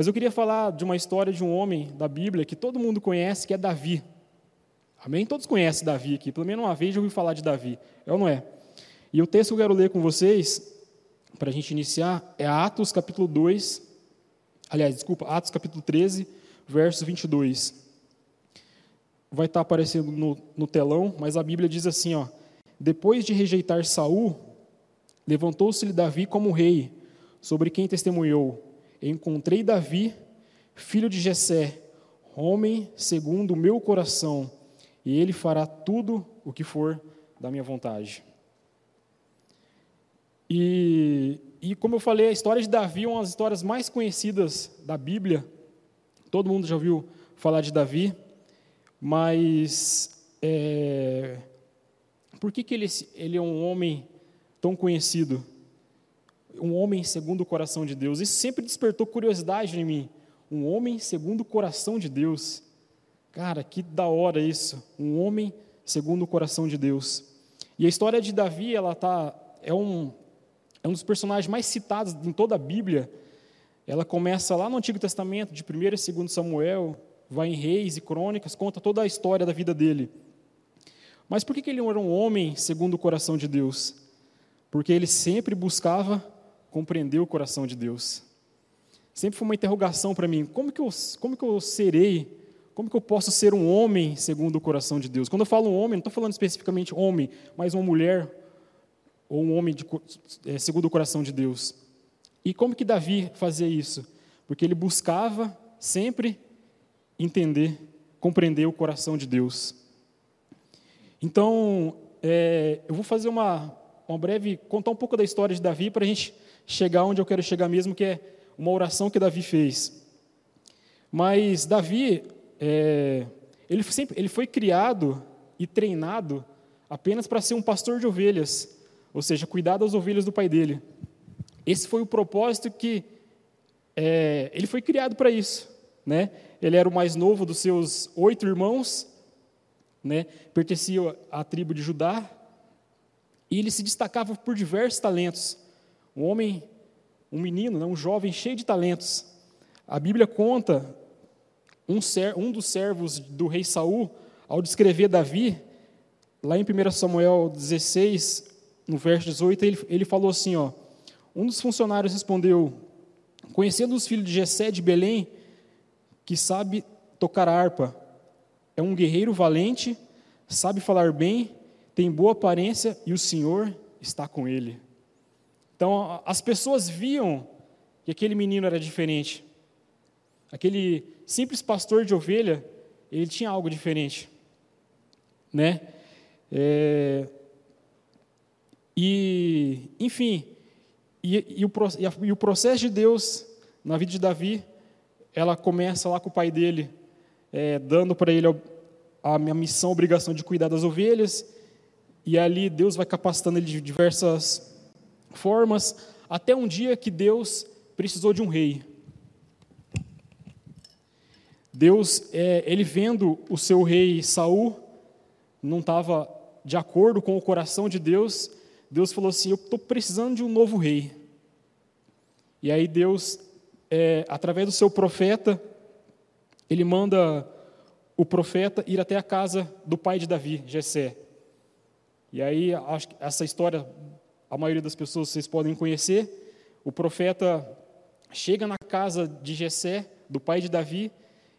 Mas eu queria falar de uma história de um homem da Bíblia que todo mundo conhece, que é Davi. Amém? Todos conhecem Davi aqui, pelo menos uma vez já ouvi falar de Davi. É ou não é? E o texto que eu quero ler com vocês, para a gente iniciar, é Atos capítulo 2, aliás, desculpa, Atos capítulo 13, verso 22. Vai estar aparecendo no, no telão, mas a Bíblia diz assim, ó, depois de rejeitar Saul, levantou-se-lhe Davi como rei, sobre quem testemunhou, encontrei Davi, filho de Jessé, homem segundo o meu coração, e ele fará tudo o que for da minha vontade. E, e como eu falei, a história de Davi é uma das histórias mais conhecidas da Bíblia. Todo mundo já ouviu falar de Davi, mas é, por que, que ele, ele é um homem tão conhecido? Um homem segundo o coração de Deus. Isso sempre despertou curiosidade em mim. Um homem segundo o coração de Deus. Cara, que da hora isso. Um homem segundo o coração de Deus. E a história de Davi, ela tá, é, um, é um dos personagens mais citados em toda a Bíblia. Ela começa lá no Antigo Testamento, de 1 e 2 Samuel, vai em Reis e Crônicas, conta toda a história da vida dele. Mas por que ele era um homem segundo o coração de Deus? Porque ele sempre buscava compreender o coração de Deus. Sempre foi uma interrogação para mim: como que, eu, como que eu serei como que eu posso ser um homem segundo o coração de Deus? Quando eu falo homem, não estou falando especificamente homem, mas uma mulher ou um homem de, é, segundo o coração de Deus. E como que Davi fazia isso? Porque ele buscava sempre entender, compreender o coração de Deus. Então, é, eu vou fazer uma, uma breve, contar um pouco da história de Davi para a gente chegar onde eu quero chegar mesmo, que é uma oração que Davi fez. Mas Davi, é, ele, sempre, ele foi criado e treinado apenas para ser um pastor de ovelhas, ou seja, cuidar das ovelhas do pai dele. Esse foi o propósito que é, ele foi criado para isso. Né? Ele era o mais novo dos seus oito irmãos, né? pertencia à tribo de Judá, e ele se destacava por diversos talentos. Um homem, um menino, né? um jovem cheio de talentos. A Bíblia conta um, ser, um dos servos do rei Saul, ao descrever Davi, lá em 1 Samuel 16, no verso 18, ele, ele falou assim: ó, um dos funcionários respondeu: Conhecendo os filhos de Jessé de Belém, que sabe tocar harpa, é um guerreiro valente, sabe falar bem, tem boa aparência e o Senhor está com ele. Então, as pessoas viam que aquele menino era diferente. Aquele simples pastor de ovelha, ele tinha algo diferente, né? É, e, enfim, e, e, o, e, o processo de Deus na vida de Davi, ela começa lá com o pai dele, é, dando para ele a, a minha missão, a obrigação de cuidar das ovelhas, e ali Deus vai capacitando ele de diversas formas, até um dia que Deus precisou de um rei. Deus, é, ele vendo o seu rei Saul, não estava de acordo com o coração de Deus, Deus falou assim: Eu estou precisando de um novo rei. E aí Deus, é, através do seu profeta, ele manda o profeta ir até a casa do pai de Davi, Jessé. E aí, essa história, a maioria das pessoas vocês podem conhecer. O profeta chega na casa de Jessé, do pai de Davi,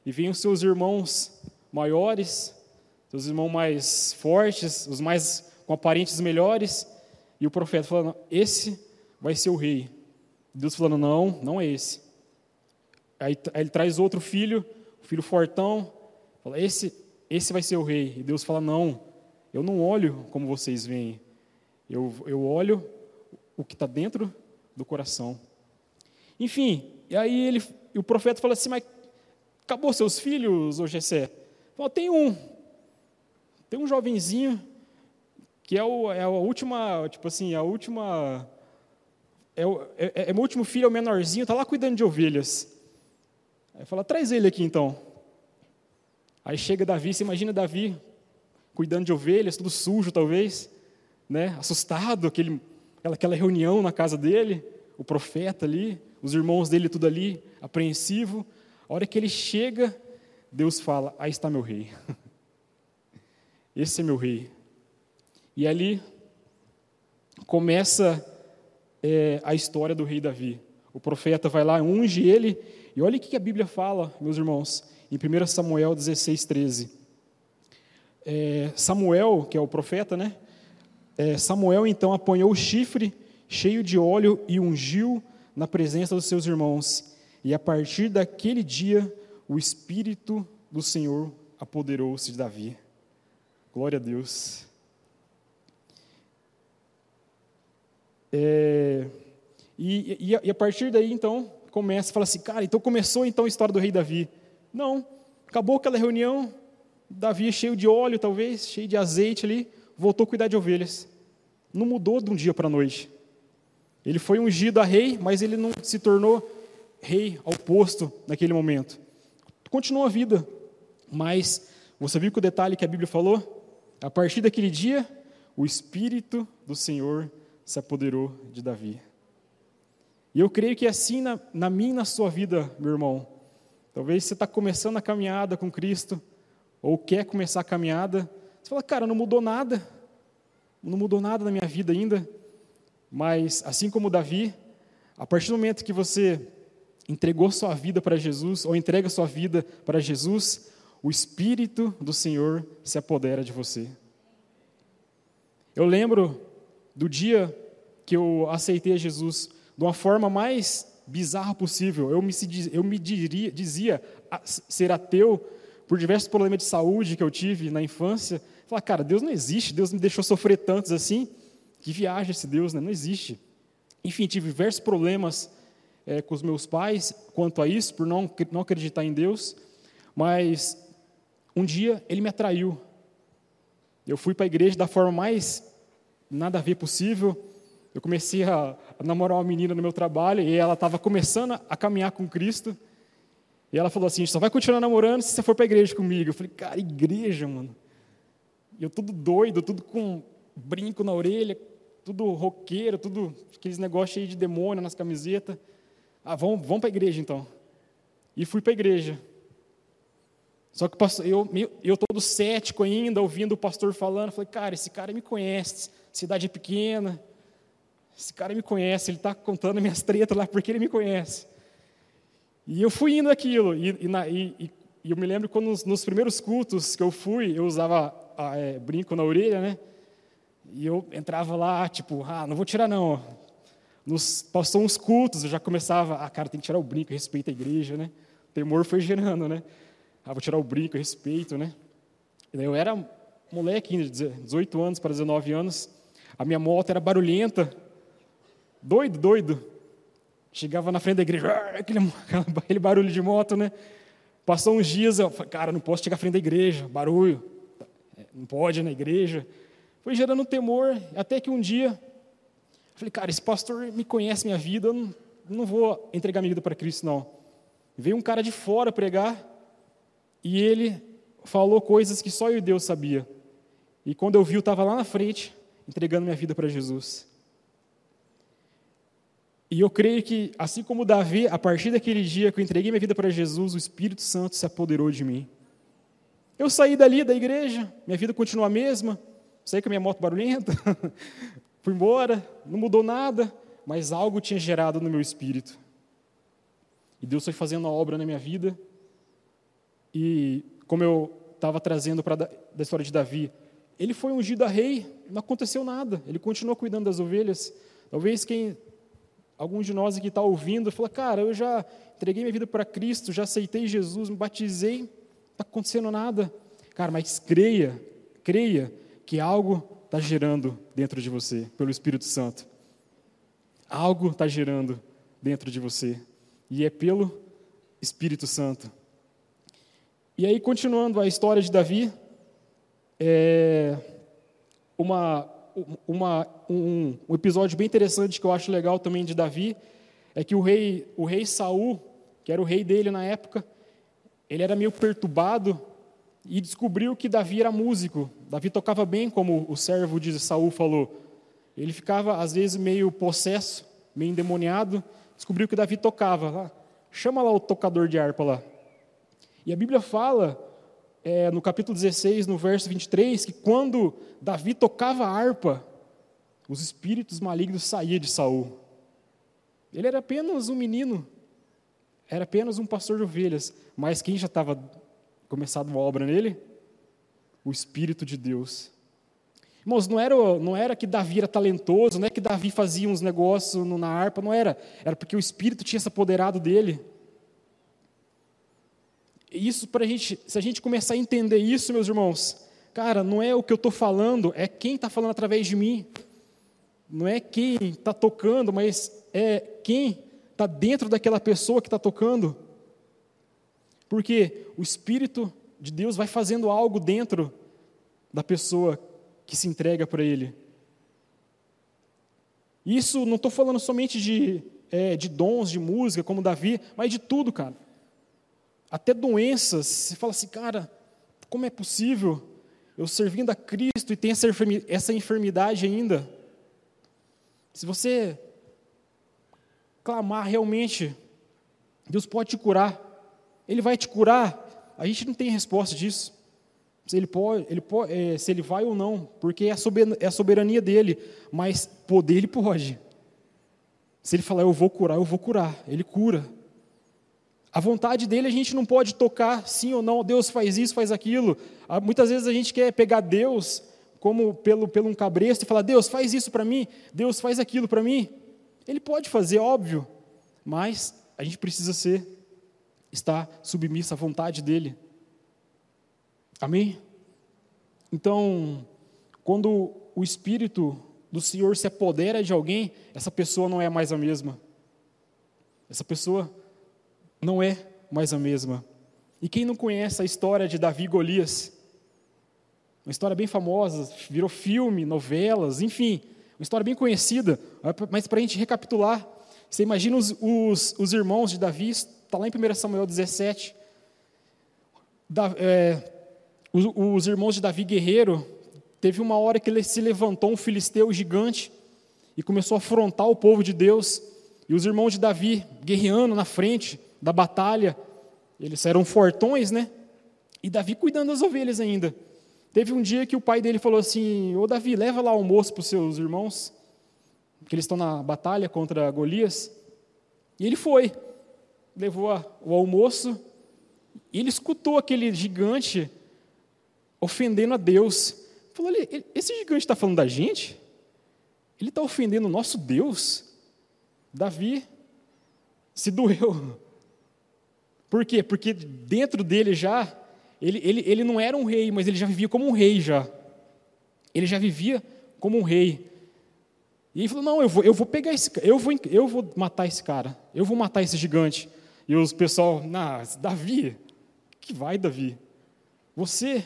e vêm os seus irmãos maiores, seus irmãos mais fortes, os mais com aparentes melhores, e o profeta falando: Esse vai ser o rei. Deus falando: Não, não é esse. Aí, aí ele traz outro filho, o filho fortão, fala: Esse, esse vai ser o rei. E Deus fala: Não, eu não olho como vocês veem, eu, eu olho o que está dentro do coração. Enfim, e aí ele, e o profeta fala assim: Mas Acabou seus filhos, ô Gessé? Falou, tem um. Tem um jovenzinho que é, o, é a última, tipo assim, a última. É, o, é, é meu último filho, é o menorzinho, está lá cuidando de ovelhas. Aí fala, traz ele aqui então. Aí chega Davi, você imagina Davi cuidando de ovelhas, tudo sujo talvez, né? assustado, aquele, aquela reunião na casa dele, o profeta ali, os irmãos dele tudo ali, apreensivo. A hora que ele chega, Deus fala: Aí está meu rei. Esse é meu rei. E ali começa é, a história do rei Davi. O profeta vai lá, unge ele, e olha o que a Bíblia fala, meus irmãos, em 1 Samuel 16, 13. É, Samuel, que é o profeta, né? É, Samuel então apanhou o chifre cheio de óleo e ungiu na presença dos seus irmãos. E a partir daquele dia, o Espírito do Senhor apoderou-se de Davi. Glória a Deus. É, e, e, a partir daí, então, começa, fala assim, cara, então começou então a história do rei Davi. Não, acabou aquela reunião, Davi cheio de óleo, talvez, cheio de azeite ali, voltou a cuidar de ovelhas. Não mudou de um dia para a noite. Ele foi ungido a rei, mas ele não se tornou rei ao posto naquele momento. Continuou a vida, mas você viu que o detalhe que a Bíblia falou? A partir daquele dia, o Espírito do Senhor se apoderou de Davi. E eu creio que assim na, na minha e na sua vida, meu irmão, talvez você está começando a caminhada com Cristo, ou quer começar a caminhada, você fala, cara, não mudou nada, não mudou nada na minha vida ainda, mas assim como Davi, a partir do momento que você entregou sua vida para Jesus, ou entrega sua vida para Jesus, o Espírito do Senhor se apodera de você. Eu lembro do dia que eu aceitei Jesus de uma forma mais bizarra possível. Eu me, eu me diria, dizia ser ateu por diversos problemas de saúde que eu tive na infância. Falar, cara, Deus não existe, Deus me deixou sofrer tantos assim. Que viagem esse Deus, né? não existe. Enfim, tive diversos problemas é, com os meus pais quanto a isso, por não, não acreditar em Deus. Mas um dia ele me atraiu. Eu fui para a igreja da forma mais nada a ver possível. Eu comecei a, a namorar uma menina no meu trabalho e ela estava começando a caminhar com Cristo. E ela falou assim: só vai continuar namorando se você for para a igreja comigo. Eu falei, cara, igreja, mano. E eu tudo doido, tudo com brinco na orelha, tudo roqueiro, tudo aqueles negócios cheios de demônio nas camisetas. Ah, vamos, vamos para a igreja então. E fui para a igreja. Só que eu, eu todo cético ainda, ouvindo o pastor falando, falei, cara, esse cara me conhece, cidade pequena, esse cara me conhece, ele está contando minhas tretas lá porque ele me conhece. E eu fui indo aquilo, e, e, na, e, e eu me lembro quando nos, nos, primeiros cultos que eu fui, eu usava é, brinco na orelha, né? E eu entrava lá, tipo, ah, não vou tirar não. Nos, passou uns cultos, eu já começava, ah, cara, tem que tirar o brinco, respeita a igreja, né? O temor foi gerando, né? Ah, vou tirar o brinco, respeito, né? Eu era moleque ainda, 18 anos para 19 anos. A minha moto era barulhenta. Doido, doido. Chegava na frente da igreja, aquele, aquele barulho de moto, né? Passou uns dias, eu falei, cara, não posso chegar à frente da igreja, barulho. É, não pode na igreja. Foi gerando temor, até que um dia, falei, cara, esse pastor me conhece minha vida, eu não, não vou entregar minha vida para Cristo, não. Veio um cara de fora pregar, e ele falou coisas que só eu e Deus sabia. E quando eu vi, eu estava lá na frente, entregando minha vida para Jesus. E eu creio que, assim como Davi, a partir daquele dia que eu entreguei minha vida para Jesus, o Espírito Santo se apoderou de mim. Eu saí dali da igreja, minha vida continua a mesma, saí com a minha moto barulhenta, fui embora, não mudou nada, mas algo tinha gerado no meu espírito. E Deus foi fazendo a obra na minha vida, e como eu estava trazendo para da história de Davi, ele foi ungido a rei, não aconteceu nada, ele continuou cuidando das ovelhas. Talvez quem, algum de nós aqui está ouvindo, fala, cara, eu já entreguei minha vida para Cristo, já aceitei Jesus, me batizei, não está acontecendo nada. Cara, mas creia, creia que algo está gerando dentro de você, pelo Espírito Santo. Algo está gerando dentro de você, e é pelo Espírito Santo. E aí, continuando a história de Davi, é uma, uma, um, um, episódio bem interessante que eu acho legal também de Davi é que o rei, o rei Saul, que era o rei dele na época, ele era meio perturbado e descobriu que Davi era músico. Davi tocava bem, como o servo de Saul falou. Ele ficava às vezes meio possesso, meio endemoniado, descobriu que Davi tocava lá. Chama lá o tocador de harpa lá. E a Bíblia fala, é, no capítulo 16, no verso 23, que quando Davi tocava a harpa, os espíritos malignos saíam de Saul. Ele era apenas um menino, era apenas um pastor de ovelhas, mas quem já estava começado uma obra nele? O Espírito de Deus. Irmãos, não era, não era que Davi era talentoso, não é que Davi fazia uns negócios na harpa, não era. Era porque o Espírito tinha se apoderado dele. Isso para gente, se a gente começar a entender isso, meus irmãos, cara, não é o que eu estou falando, é quem está falando através de mim. Não é quem está tocando, mas é quem está dentro daquela pessoa que está tocando. Porque o Espírito de Deus vai fazendo algo dentro da pessoa que se entrega para Ele. Isso não estou falando somente de, é, de dons de música, como Davi, mas de tudo, cara. Até doenças. Você fala assim, cara, como é possível eu servindo a Cristo e ter essa enfermidade ainda? Se você clamar realmente, Deus pode te curar. Ele vai te curar. A gente não tem resposta disso. Se ele pode, ele pode é, se ele vai ou não, porque é a, soberania, é a soberania dele. Mas poder ele pode. Se ele falar, eu vou curar, eu vou curar. Ele cura. A vontade dele a gente não pode tocar sim ou não. Deus faz isso, faz aquilo. Ah, muitas vezes a gente quer pegar Deus como pelo, pelo um cabresto e falar: Deus faz isso para mim, Deus faz aquilo para mim. Ele pode fazer, óbvio, mas a gente precisa ser, estar submisso à vontade dele. Amém? Então, quando o Espírito do Senhor se apodera de alguém, essa pessoa não é mais a mesma. Essa pessoa não é mais a mesma. E quem não conhece a história de Davi e Golias? Uma história bem famosa, virou filme, novelas, enfim. Uma história bem conhecida, mas para a gente recapitular, você imagina os, os, os irmãos de Davi, está lá em 1 Samuel 17. Da, é, os, os irmãos de Davi guerreiro, teve uma hora que ele se levantou um filisteu gigante e começou a afrontar o povo de Deus. E os irmãos de Davi guerreando na frente da batalha, eles eram fortões, né? E Davi cuidando das ovelhas ainda. Teve um dia que o pai dele falou assim: Ô Davi, leva lá almoço para os seus irmãos, que eles estão na batalha contra Golias. E ele foi, levou o almoço, e ele escutou aquele gigante ofendendo a Deus. Falou: esse gigante está falando da gente? Ele está ofendendo o nosso Deus? Davi se doeu. Por quê? Porque dentro dele já ele, ele, ele não era um rei, mas ele já vivia como um rei já. Ele já vivia como um rei. E ele falou: Não, eu vou, eu vou pegar esse eu vou, eu vou matar esse cara, eu vou matar esse gigante. E os pessoal, nah, Davi, que vai, Davi? Você,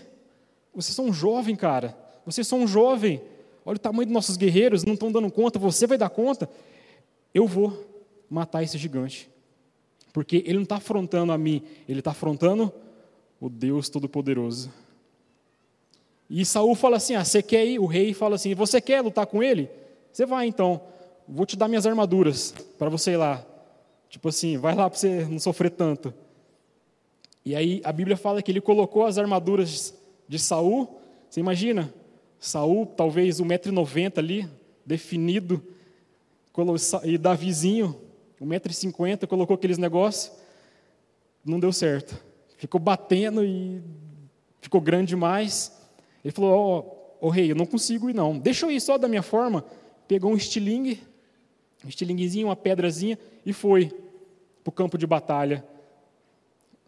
vocês são um jovem, cara. Vocês são um jovem. Olha o tamanho dos nossos guerreiros, não estão dando conta, você vai dar conta. Eu vou matar esse gigante. Porque ele não está afrontando a mim, ele está afrontando o Deus Todo-Poderoso. E Saul fala assim: ah, você quer ir? O rei fala assim: você quer lutar com ele? Você vai então, vou te dar minhas armaduras para você ir lá. Tipo assim, vai lá para você não sofrer tanto. E aí a Bíblia fala que ele colocou as armaduras de Saul. Você imagina? Saul, talvez 1,90m ali, definido, e Davizinho, 1,50m, colocou aqueles negócios. Não deu certo ficou batendo e ficou grande demais. Ele falou: Ó, oh, oh, rei, eu não consigo ir não. Deixa eu ir só da minha forma. Pegou um estilingue, um estilinguezinho, uma pedrazinha e foi para o campo de batalha.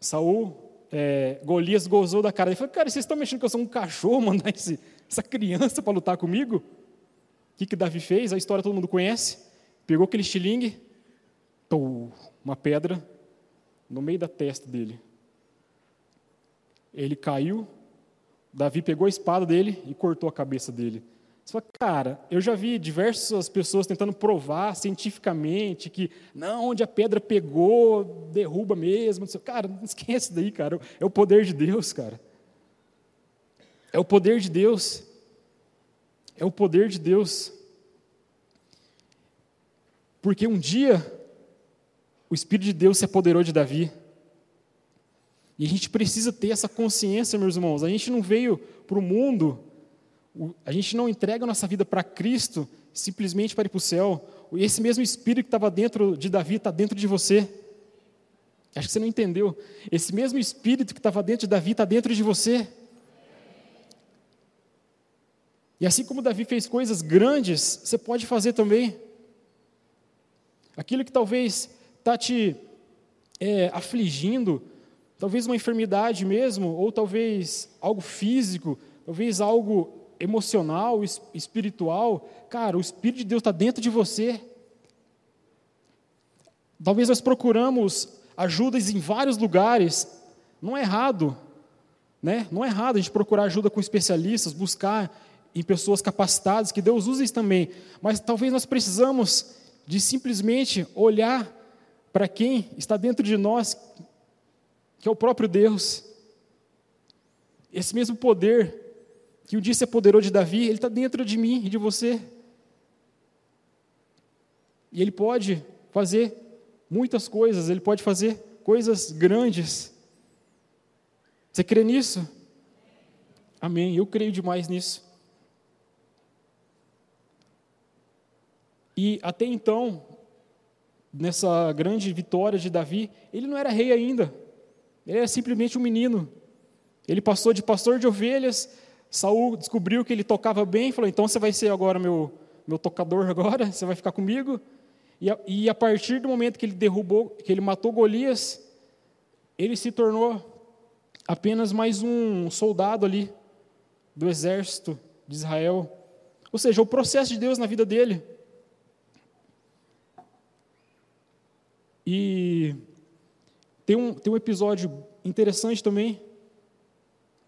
Saul, é, Golias gozou da cara. Ele falou: Cara, vocês estão mexendo que eu sou um cachorro, mandar esse, essa criança para lutar comigo? O que, que Davi fez? A história todo mundo conhece. Pegou aquele estilingue, uma pedra no meio da testa dele. Ele caiu, Davi pegou a espada dele e cortou a cabeça dele. Você fala, cara, eu já vi diversas pessoas tentando provar cientificamente que não, onde a pedra pegou, derruba mesmo. Cara, não esquece daí, cara. É o poder de Deus, cara. É o poder de Deus. É o poder de Deus. Porque um dia o Espírito de Deus se apoderou de Davi. E a gente precisa ter essa consciência, meus irmãos. A gente não veio para o mundo, a gente não entrega a nossa vida para Cristo simplesmente para ir para o céu. Esse mesmo Espírito que estava dentro de Davi está dentro de você. Acho que você não entendeu. Esse mesmo Espírito que estava dentro de Davi está dentro de você. E assim como Davi fez coisas grandes, você pode fazer também. Aquilo que talvez está te é, afligindo, talvez uma enfermidade mesmo, ou talvez algo físico, talvez algo emocional, espiritual, cara, o Espírito de Deus está dentro de você. Talvez nós procuramos ajudas em vários lugares, não é errado, né? Não é errado a gente procurar ajuda com especialistas, buscar em pessoas capacitadas, que Deus usa isso também, mas talvez nós precisamos de simplesmente olhar para quem está dentro de nós, que é o próprio Deus. Esse mesmo poder que um dia se apoderou de Davi, ele está dentro de mim e de você. E ele pode fazer muitas coisas, ele pode fazer coisas grandes. Você crê nisso? Amém. Eu creio demais nisso. E até então, nessa grande vitória de Davi, ele não era rei ainda. Ele era simplesmente um menino. Ele passou de pastor de ovelhas. Saul descobriu que ele tocava bem, falou: "Então você vai ser agora meu meu tocador agora, você vai ficar comigo". E a, e a partir do momento que ele derrubou, que ele matou Golias, ele se tornou apenas mais um soldado ali do exército de Israel. Ou seja, o processo de Deus na vida dele E tem um, tem um episódio interessante também,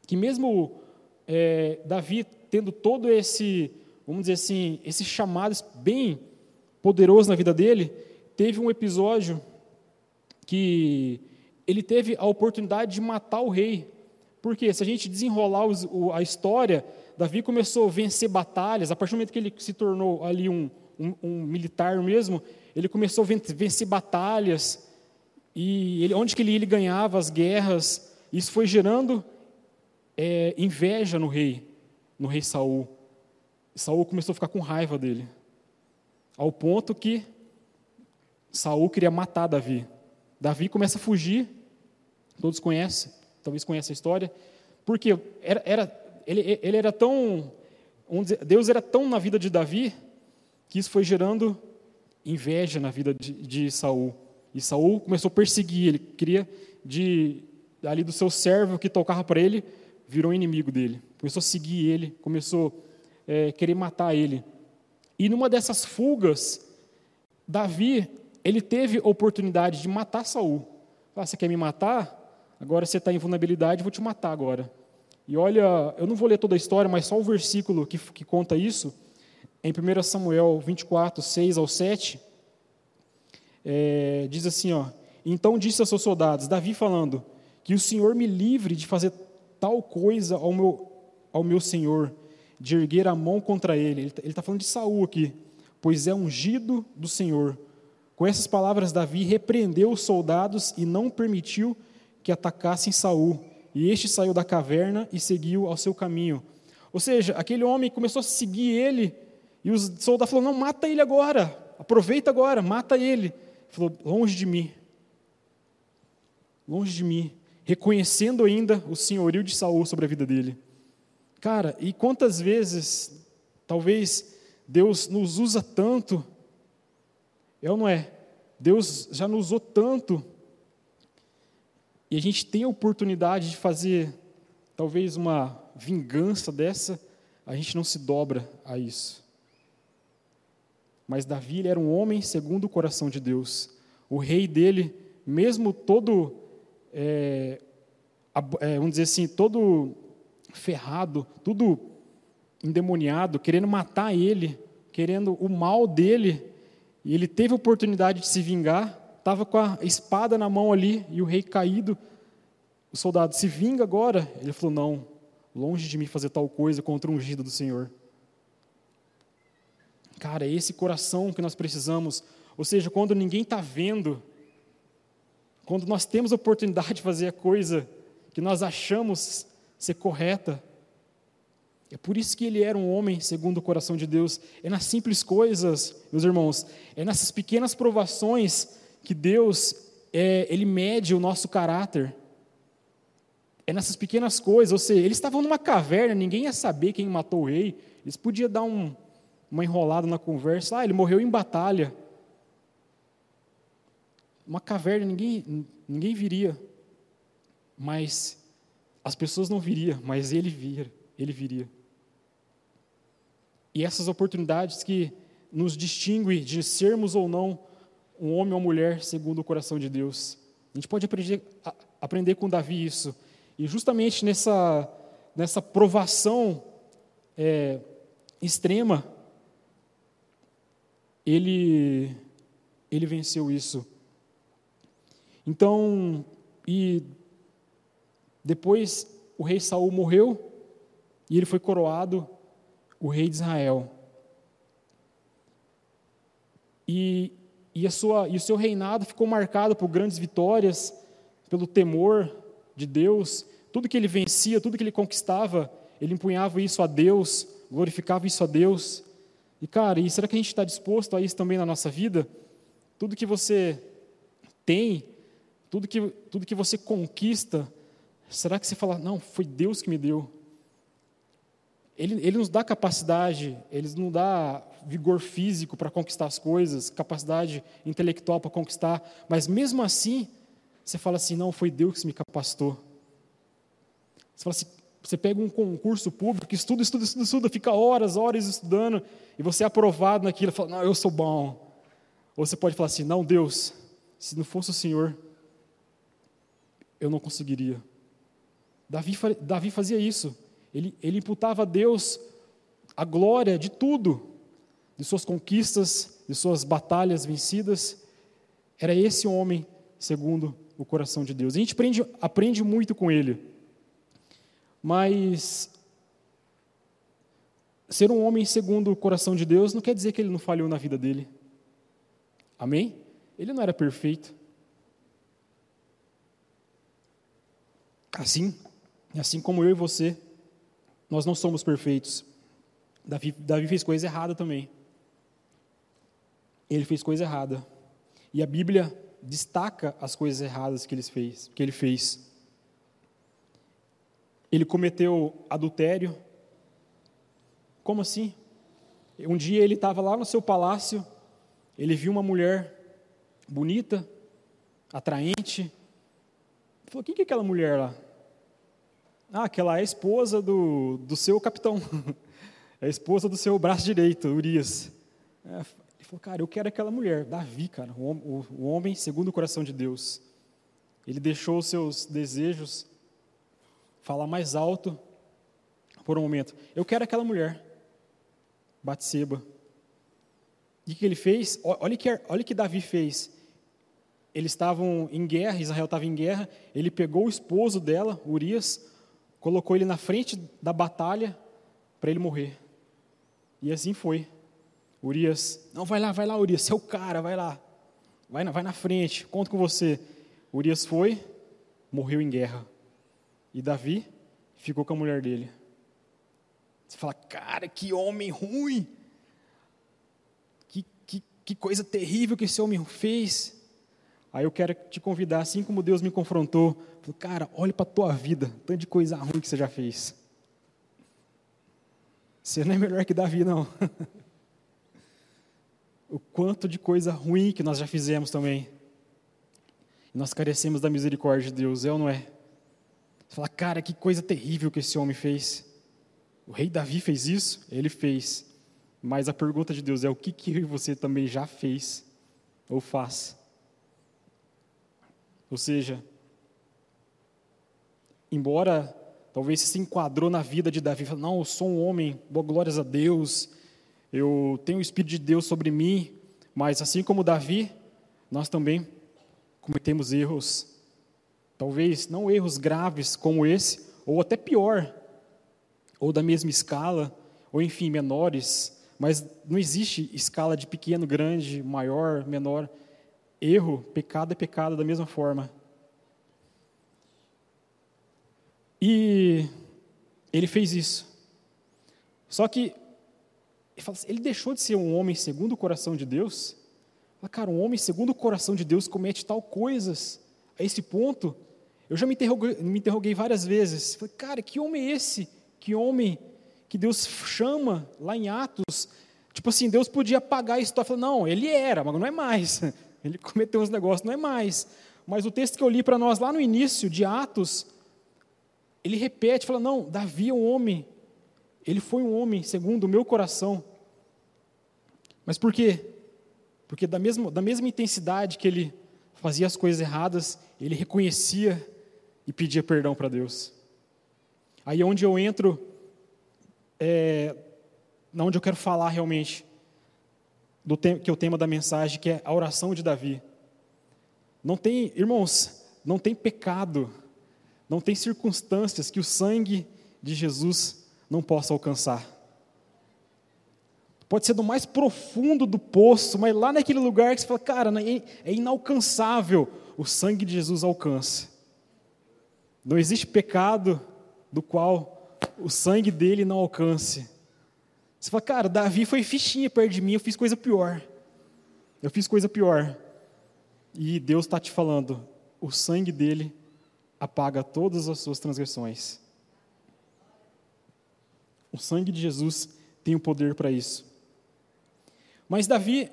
que mesmo é, Davi tendo todo esse, vamos dizer assim, esse chamado bem poderoso na vida dele, teve um episódio que ele teve a oportunidade de matar o rei. Porque se a gente desenrolar os, o, a história, Davi começou a vencer batalhas, a partir do momento que ele se tornou ali um, um, um militar mesmo, ele começou a vencer batalhas, e ele, onde que ele, ele ganhava as guerras, isso foi gerando é, inveja no rei, no rei Saul. Saul começou a ficar com raiva dele, ao ponto que Saul queria matar Davi. Davi começa a fugir, todos conhecem, talvez conheçam a história, porque era, era, ele, ele era tão, Deus era tão na vida de Davi, que isso foi gerando inveja na vida de, de Saul. E Saul começou a perseguir ele, queria de ali do seu servo que tocava para ele, virou inimigo dele. Começou a seguir ele, começou a é, querer matar ele. E numa dessas fugas, Davi, ele teve oportunidade de matar Saul. Ah, você quer me matar? Agora você está em vulnerabilidade, vou te matar agora. E olha, eu não vou ler toda a história, mas só o versículo que, que conta isso em 1 Samuel 24, 6 ao 7, é, diz assim: ó, Então disse aos seus soldados, Davi falando, que o Senhor me livre de fazer tal coisa ao meu, ao meu Senhor, de erguer a mão contra ele. Ele está tá falando de Saul aqui, pois é ungido do Senhor. Com essas palavras, Davi repreendeu os soldados e não permitiu que atacassem Saul. E este saiu da caverna e seguiu ao seu caminho. Ou seja, aquele homem começou a seguir ele e os soldados falaram: Não, mata ele agora, aproveita agora, mata ele. Ele falou: Longe de mim, longe de mim, reconhecendo ainda o senhorio de Saul sobre a vida dele. Cara, e quantas vezes, talvez Deus nos usa tanto, é ou não é? Deus já nos usou tanto, e a gente tem a oportunidade de fazer talvez uma vingança dessa, a gente não se dobra a isso. Mas Davi era um homem segundo o coração de Deus. O rei dele, mesmo todo, é, é, vamos dizer assim, todo ferrado, tudo endemoniado, querendo matar ele, querendo o mal dele, e ele teve oportunidade de se vingar, estava com a espada na mão ali, e o rei caído, o soldado se vinga agora. Ele falou: Não, longe de mim fazer tal coisa contra o ungido do Senhor. Cara, é esse coração que nós precisamos. Ou seja, quando ninguém está vendo, quando nós temos a oportunidade de fazer a coisa que nós achamos ser correta, é por isso que ele era um homem segundo o coração de Deus. É nas simples coisas, meus irmãos, é nessas pequenas provações que Deus é, ele mede o nosso caráter. É nessas pequenas coisas, ou seja, eles estavam numa caverna, ninguém ia saber quem matou o rei. Eles podiam dar um, uma enrolada na conversa. Ah, ele morreu em batalha. Uma caverna, ninguém, ninguém viria. Mas as pessoas não viriam, mas ele via, ele viria. E essas oportunidades que nos distinguem de sermos ou não um homem ou mulher segundo o coração de Deus. A gente pode aprender, aprender com Davi isso. E justamente nessa, nessa provação é, extrema, ele, ele venceu isso. Então, e depois o rei Saul morreu e ele foi coroado o rei de Israel. E, e, a sua, e o seu reinado ficou marcado por grandes vitórias, pelo temor de Deus. Tudo que ele vencia, tudo que ele conquistava, ele empunhava isso a Deus, glorificava isso a Deus. E, cara, e será que a gente está disposto a isso também na nossa vida? Tudo que você tem, tudo que, tudo que você conquista, será que você fala, não, foi Deus que me deu? Ele, ele nos dá capacidade, ele nos dá vigor físico para conquistar as coisas, capacidade intelectual para conquistar, mas mesmo assim, você fala assim: não, foi Deus que me capacitou. Você fala assim, você pega um concurso público, estuda, estuda, estuda, estuda, fica horas, horas estudando, e você é aprovado naquilo, fala, não, eu sou bom. Ou você pode falar assim, não, Deus, se não fosse o Senhor, eu não conseguiria. Davi, Davi fazia isso. Ele, ele imputava a Deus a glória de tudo, de suas conquistas, de suas batalhas vencidas. Era esse homem segundo o coração de Deus. A gente aprende, aprende muito com ele. Mas ser um homem segundo o coração de Deus não quer dizer que ele não falhou na vida dele. Amém? Ele não era perfeito. Assim, assim como eu e você, nós não somos perfeitos. Davi, Davi fez coisa errada também. Ele fez coisa errada. E a Bíblia destaca as coisas erradas que ele fez. Que ele, fez. Ele cometeu adultério. Como assim? Um dia ele estava lá no seu palácio, ele viu uma mulher bonita, atraente. Ele falou: quem que é aquela mulher lá? Ah, aquela é a esposa do, do seu capitão. É a esposa do seu braço direito, Urias. É, ele falou, cara, eu quero aquela mulher, Davi, cara, o, o, o homem segundo o coração de Deus. Ele deixou os seus desejos falar mais alto por um momento. Eu quero aquela mulher, Batseba. E o que ele fez? Olha que, olha que Davi fez. Eles estavam em guerra, Israel estava em guerra. Ele pegou o esposo dela, Urias, colocou ele na frente da batalha para ele morrer. E assim foi. Urias, não, vai lá, vai lá, Urias, o cara, vai lá. Vai na, vai na frente, conto com você. Urias foi, morreu em guerra. E Davi ficou com a mulher dele. Você fala, cara, que homem ruim. Que, que, que coisa terrível que esse homem fez. Aí eu quero te convidar, assim como Deus me confrontou, falou, cara, olhe para a tua vida, tanto de coisa ruim que você já fez. Você não é melhor que Davi, não. o quanto de coisa ruim que nós já fizemos também. Nós carecemos da misericórdia de Deus, é ou não é? Você fala, cara, que coisa terrível que esse homem fez. O rei Davi fez isso? Ele fez. Mas a pergunta de Deus é: o que, que você também já fez ou faz? Ou seja, embora talvez se enquadrou na vida de Davi, não, eu sou um homem, boa glórias a Deus, eu tenho o Espírito de Deus sobre mim, mas assim como Davi, nós também cometemos erros, Talvez não erros graves como esse, ou até pior, ou da mesma escala, ou enfim, menores, mas não existe escala de pequeno, grande, maior, menor. Erro, pecado é pecado da mesma forma. E ele fez isso. Só que ele assim, deixou de ser um homem segundo o coração de Deus. Cara, um homem segundo o coração de Deus comete tal coisas a esse ponto eu já me interroguei, me interroguei várias vezes. Falei, cara, que homem é esse? Que homem que Deus chama lá em Atos? Tipo assim, Deus podia apagar a história. Falei, não, ele era, mas não é mais. Ele cometeu uns negócios, não é mais. Mas o texto que eu li para nós lá no início de Atos, ele repete, fala: Não, Davi é um homem, ele foi um homem segundo o meu coração. Mas por quê? Porque da mesma, da mesma intensidade que ele fazia as coisas erradas, ele reconhecia e pedia perdão para Deus. Aí é onde eu entro, é, onde eu quero falar realmente, do que é o tema da mensagem, que é a oração de Davi. Não tem, irmãos, não tem pecado, não tem circunstâncias que o sangue de Jesus não possa alcançar. Pode ser do mais profundo do poço, mas lá naquele lugar que você fala, cara, é, é inalcançável, o sangue de Jesus alcança. Não existe pecado do qual o sangue dele não alcance. Você fala, cara, Davi foi fichinha perto de mim, eu fiz coisa pior. Eu fiz coisa pior. E Deus está te falando, o sangue dele apaga todas as suas transgressões. O sangue de Jesus tem o poder para isso. Mas Davi,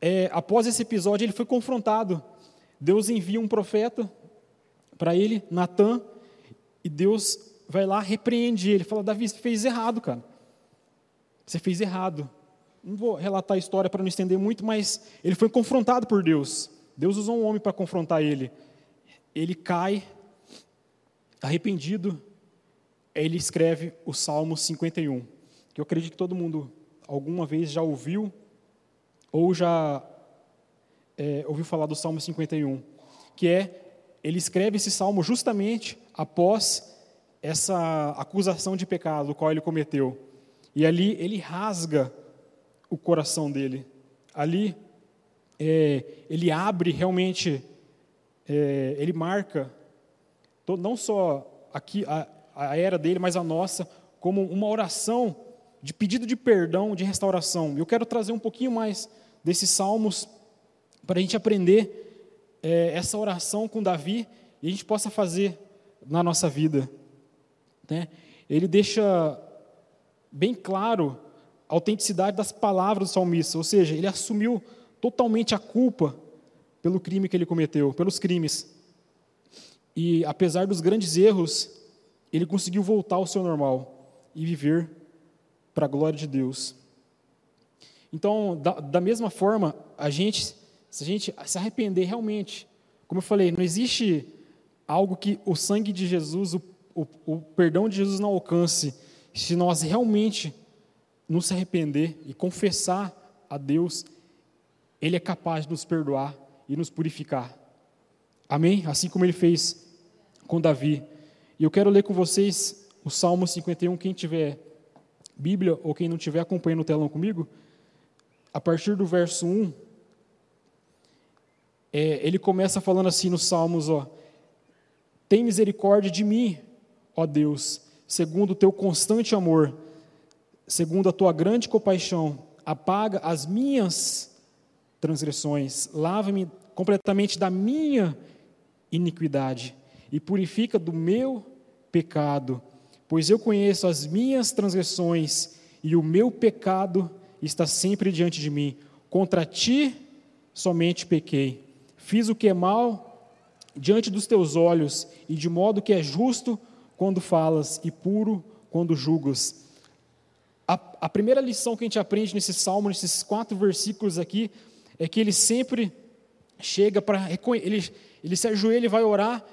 é, após esse episódio, ele foi confrontado. Deus envia um profeta para ele, Natan, e Deus vai lá, repreende ele. Fala, Davi, você fez errado, cara. Você fez errado. Não vou relatar a história para não estender muito, mas ele foi confrontado por Deus. Deus usou um homem para confrontar ele. Ele cai, arrependido, ele escreve o Salmo 51, que eu acredito que todo mundo alguma vez já ouviu ou já é, ouviu falar do Salmo 51, que é ele escreve esse salmo justamente após essa acusação de pecado, o qual ele cometeu. E ali ele rasga o coração dele. Ali é, ele abre realmente, é, ele marca não só aqui a, a era dele, mas a nossa, como uma oração de pedido de perdão, de restauração. Eu quero trazer um pouquinho mais desses salmos para a gente aprender é, essa oração com Davi e a gente possa fazer na nossa vida. Né? Ele deixa bem claro a autenticidade das palavras do salmista, ou seja, ele assumiu totalmente a culpa pelo crime que ele cometeu, pelos crimes. E apesar dos grandes erros, ele conseguiu voltar ao seu normal e viver para a glória de Deus. Então, da, da, mesma forma, a gente, se a gente se arrepender realmente, como eu falei, não existe algo que o sangue de Jesus, o, o, o perdão de Jesus não alcance, se nós realmente nos arrepender e confessar a Deus, Ele é capaz de nos perdoar e nos purificar. Amém? Assim como Ele fez com Davi. E eu quero ler com vocês o Salmo 51, quem tiver Bíblia ou quem não tiver acompanhando o telão comigo, a partir do verso 1, é, ele começa falando assim nos Salmos, ó, tem misericórdia de mim, ó Deus, segundo o teu constante amor, segundo a tua grande compaixão, apaga as minhas transgressões, lava-me completamente da minha iniquidade e purifica do meu pecado, pois eu conheço as minhas transgressões e o meu pecado está sempre diante de mim. Contra ti somente pequei. Fiz o que é mal diante dos teus olhos e de modo que é justo quando falas e puro quando julgas. A, a primeira lição que a gente aprende nesse salmo, nesses quatro versículos aqui, é que ele sempre chega para ele, ele se ajoelha e vai orar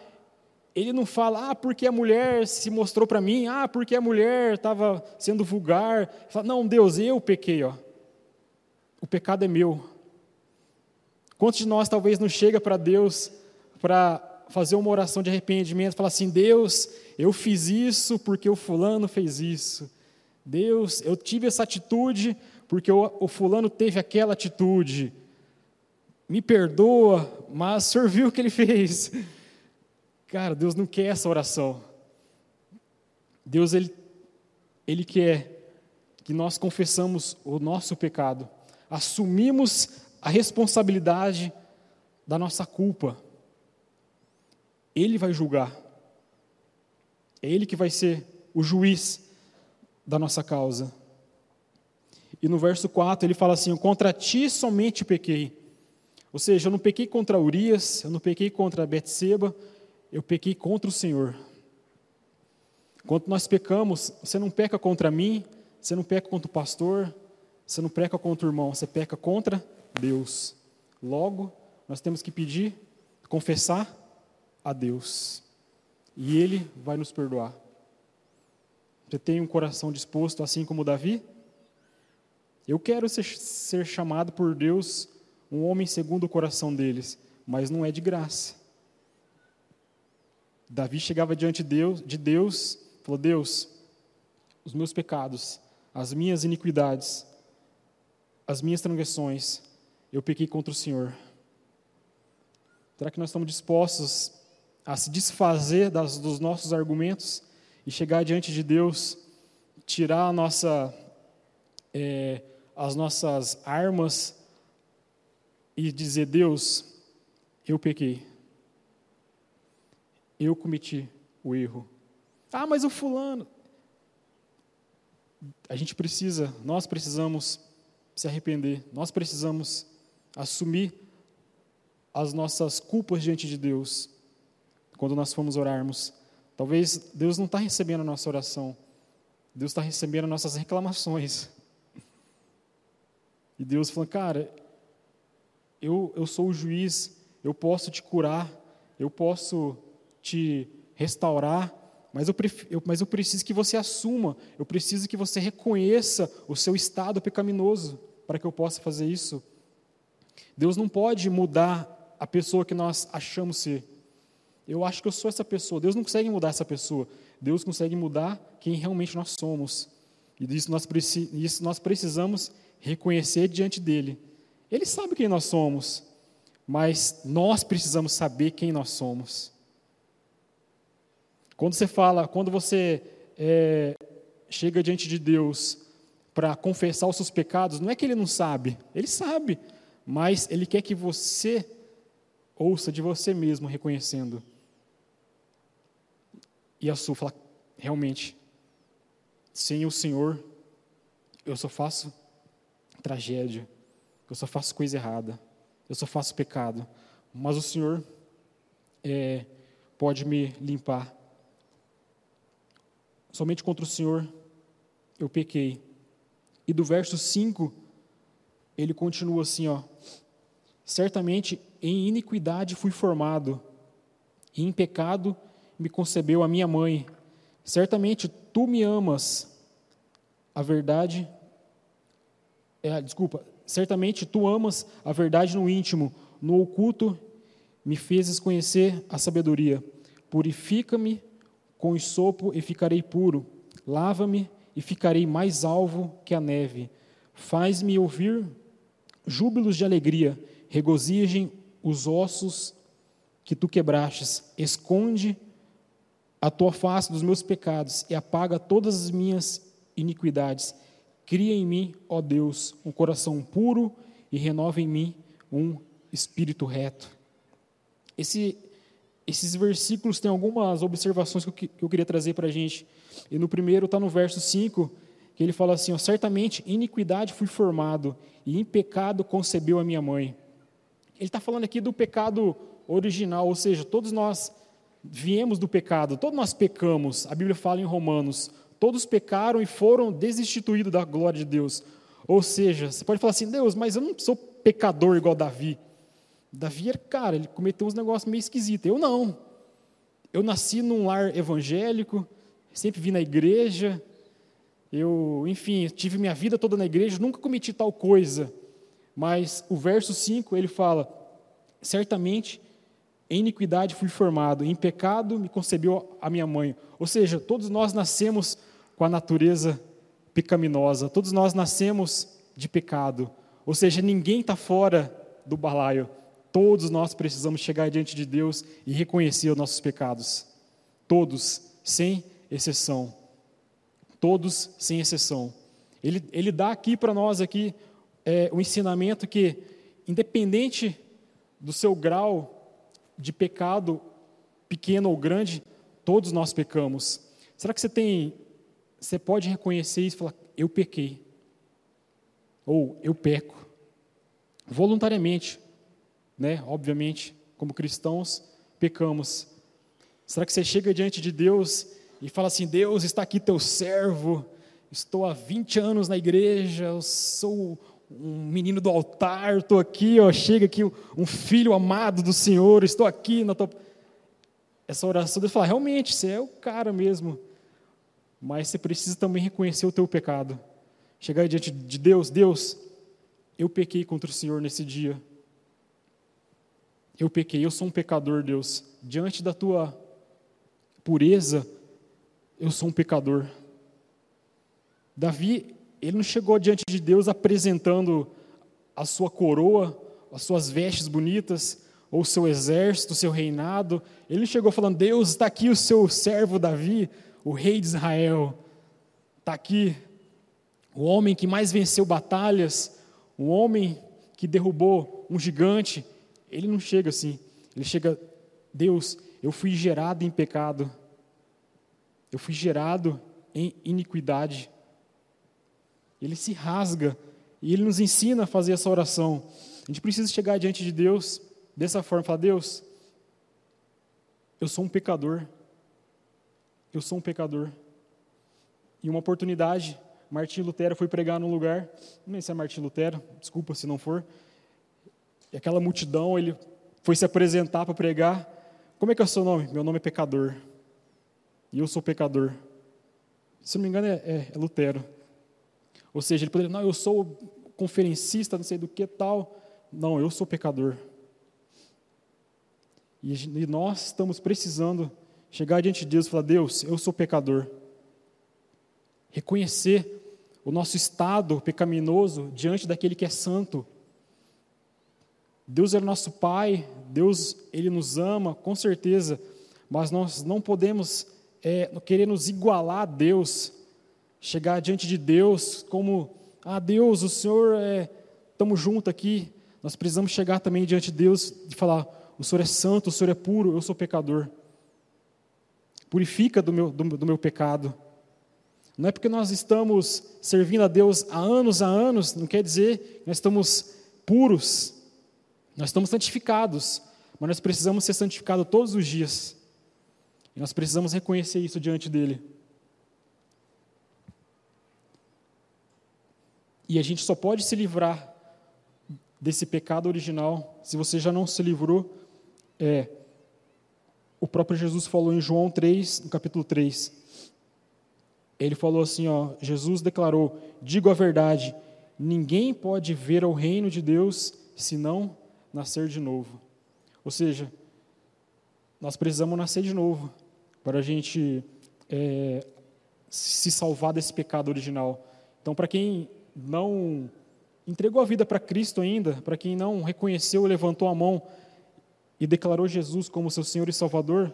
ele não fala, ah, porque a mulher se mostrou para mim, ah, porque a mulher estava sendo vulgar. Fala, não, Deus, eu pequei, ó. O pecado é meu. Quantos de nós talvez não chega para Deus para fazer uma oração de arrependimento, falar assim, Deus, eu fiz isso porque o fulano fez isso. Deus, eu tive essa atitude porque o, o fulano teve aquela atitude. Me perdoa, mas o o que ele fez. Cara, Deus não quer essa oração. Deus, Ele, Ele quer que nós confessamos o nosso pecado, assumimos a responsabilidade da nossa culpa. Ele vai julgar. É Ele que vai ser o juiz da nossa causa. E no verso 4 ele fala assim: Contra ti somente pequei. Ou seja, eu não pequei contra Urias, eu não pequei contra Betseba, eu pequei contra o Senhor. Quando nós pecamos, você não peca contra mim, você não peca contra o pastor, você não peca contra o irmão, você peca contra Deus. Logo, nós temos que pedir, confessar a Deus. E Ele vai nos perdoar. Você tem um coração disposto, assim como Davi? Eu quero ser, ser chamado por Deus um homem segundo o coração deles, mas não é de graça. Davi chegava diante de Deus, de Deus, falou: Deus, os meus pecados, as minhas iniquidades, as minhas transgressões, eu pequei contra o Senhor. Será que nós estamos dispostos a se desfazer das, dos nossos argumentos e chegar diante de Deus, tirar nossa é, as nossas armas e dizer: Deus, eu pequei, eu cometi o erro. Ah, mas o fulano. A gente precisa, nós precisamos se arrepender, nós precisamos assumir as nossas culpas diante de Deus quando nós formos orarmos. Talvez Deus não está recebendo a nossa oração, Deus está recebendo nossas reclamações. E Deus falou, cara, eu, eu sou o juiz, eu posso te curar, eu posso te restaurar, mas eu, eu, mas eu preciso que você assuma, eu preciso que você reconheça o seu estado pecaminoso para que eu possa fazer isso. Deus não pode mudar a pessoa que nós achamos ser. Eu acho que eu sou essa pessoa. Deus não consegue mudar essa pessoa. Deus consegue mudar quem realmente nós somos. E disso nós, isso nós precisamos reconhecer diante dele. Ele sabe quem nós somos, mas nós precisamos saber quem nós somos. Quando você fala, quando você é, chega diante de Deus para confessar os seus pecados, não é que ele não sabe, ele sabe, mas ele quer que você ouça de você mesmo reconhecendo. E a sua fala, realmente, sem o Senhor, eu só faço tragédia, eu só faço coisa errada, eu só faço pecado, mas o Senhor é, pode me limpar. Somente contra o Senhor eu pequei. E do verso 5, ele continua assim, ó. Certamente em iniquidade fui formado, e em pecado me concebeu a minha mãe. Certamente tu me amas. A verdade é, desculpa, certamente tu amas a verdade no íntimo, no oculto me fezes conhecer a sabedoria. Purifica-me com sopo e ficarei puro. Lava-me e ficarei mais alvo que a neve. Faz-me ouvir júbilos de alegria, regozijem os ossos que tu quebrastes. Esconde a tua face dos meus pecados e apaga todas as minhas iniquidades Cria em mim, ó Deus, um coração puro e renova em mim um espírito reto. Esse, esses versículos têm algumas observações que eu, que eu queria trazer para a gente. E no primeiro está no verso 5, que ele fala assim: ó, Certamente iniquidade fui formado, e em pecado concebeu a minha mãe. Ele está falando aqui do pecado original, ou seja, todos nós viemos do pecado, todos nós pecamos. A Bíblia fala em Romanos: Todos pecaram e foram desinstituídos da glória de Deus. Ou seja, você pode falar assim, Deus, mas eu não sou pecador igual Davi. Davi era, cara, ele cometeu uns negócios meio esquisitos. Eu não. Eu nasci num lar evangélico, sempre vim na igreja, eu, enfim, tive minha vida toda na igreja, nunca cometi tal coisa. Mas o verso 5, ele fala: Certamente em iniquidade fui formado, em pecado me concebeu a minha mãe. Ou seja, todos nós nascemos com a natureza pecaminosa. Todos nós nascemos de pecado. Ou seja, ninguém está fora do balaio. Todos nós precisamos chegar diante de Deus e reconhecer os nossos pecados. Todos, sem exceção. Todos sem exceção. Ele, ele dá aqui para nós aqui é, o ensinamento que, independente do seu grau de pecado, pequeno ou grande, todos nós pecamos. Será que você tem, você pode reconhecer isso e falar, eu pequei? Ou eu peco? Voluntariamente, né? Obviamente, como cristãos, pecamos. Será que você chega diante de Deus e fala assim: Deus, está aqui teu servo, estou há 20 anos na igreja, eu sou um menino do altar, estou aqui, ó, chega aqui um filho amado do Senhor, estou aqui na tua. Essa oração, Deus fala: realmente, você é o cara mesmo, mas você precisa também reconhecer o teu pecado. Chegar diante de Deus: Deus, eu pequei contra o Senhor nesse dia. Eu pequei, eu sou um pecador, Deus. Diante da tua pureza, eu sou um pecador. Davi, ele não chegou diante de Deus apresentando a sua coroa, as suas vestes bonitas, ou o seu exército, o seu reinado. Ele chegou falando: Deus, está aqui o seu servo Davi, o rei de Israel. Está aqui o homem que mais venceu batalhas, o homem que derrubou um gigante, ele não chega assim. Ele chega, Deus, eu fui gerado em pecado. Eu fui gerado em iniquidade. Ele se rasga e ele nos ensina a fazer essa oração. A gente precisa chegar diante de Deus dessa forma, falar: Deus, eu sou um pecador. Eu sou um pecador. E uma oportunidade, Martim Lutero foi pregar num lugar, não sei se é Martim Lutero, desculpa se não for, e aquela multidão, ele foi se apresentar para pregar. Como é que é o seu nome? Meu nome é pecador. E eu sou pecador. Se não me engano, é, é, é Lutero. Ou seja, ele poderia, não, eu sou conferencista, não sei do que tal. Não, eu sou pecador. E, e nós estamos precisando chegar diante de Deus e falar: Deus, eu sou pecador. Reconhecer o nosso estado pecaminoso diante daquele que é santo Deus é nosso Pai, Deus ele nos ama, com certeza, mas nós não podemos é, querer nos igualar a Deus, chegar diante de Deus como, ah Deus, o Senhor é, estamos juntos aqui, nós precisamos chegar também diante de Deus e falar, o Senhor é santo, o Senhor é puro, eu sou pecador. Purifica do meu, do, do meu pecado. Não é porque nós estamos servindo a Deus há anos, há anos, não quer dizer que nós estamos puros, nós estamos santificados, mas nós precisamos ser santificados todos os dias. Nós precisamos reconhecer isso diante dele. E a gente só pode se livrar desse pecado original, se você já não se livrou, é, o próprio Jesus falou em João 3, no capítulo 3. Ele falou assim, ó, Jesus declarou: "Digo a verdade, ninguém pode ver o reino de Deus senão nascer de novo. Ou seja, nós precisamos nascer de novo para a gente é, se salvar desse pecado original. Então, para quem não entregou a vida para Cristo ainda, para quem não reconheceu, levantou a mão e declarou Jesus como seu Senhor e Salvador,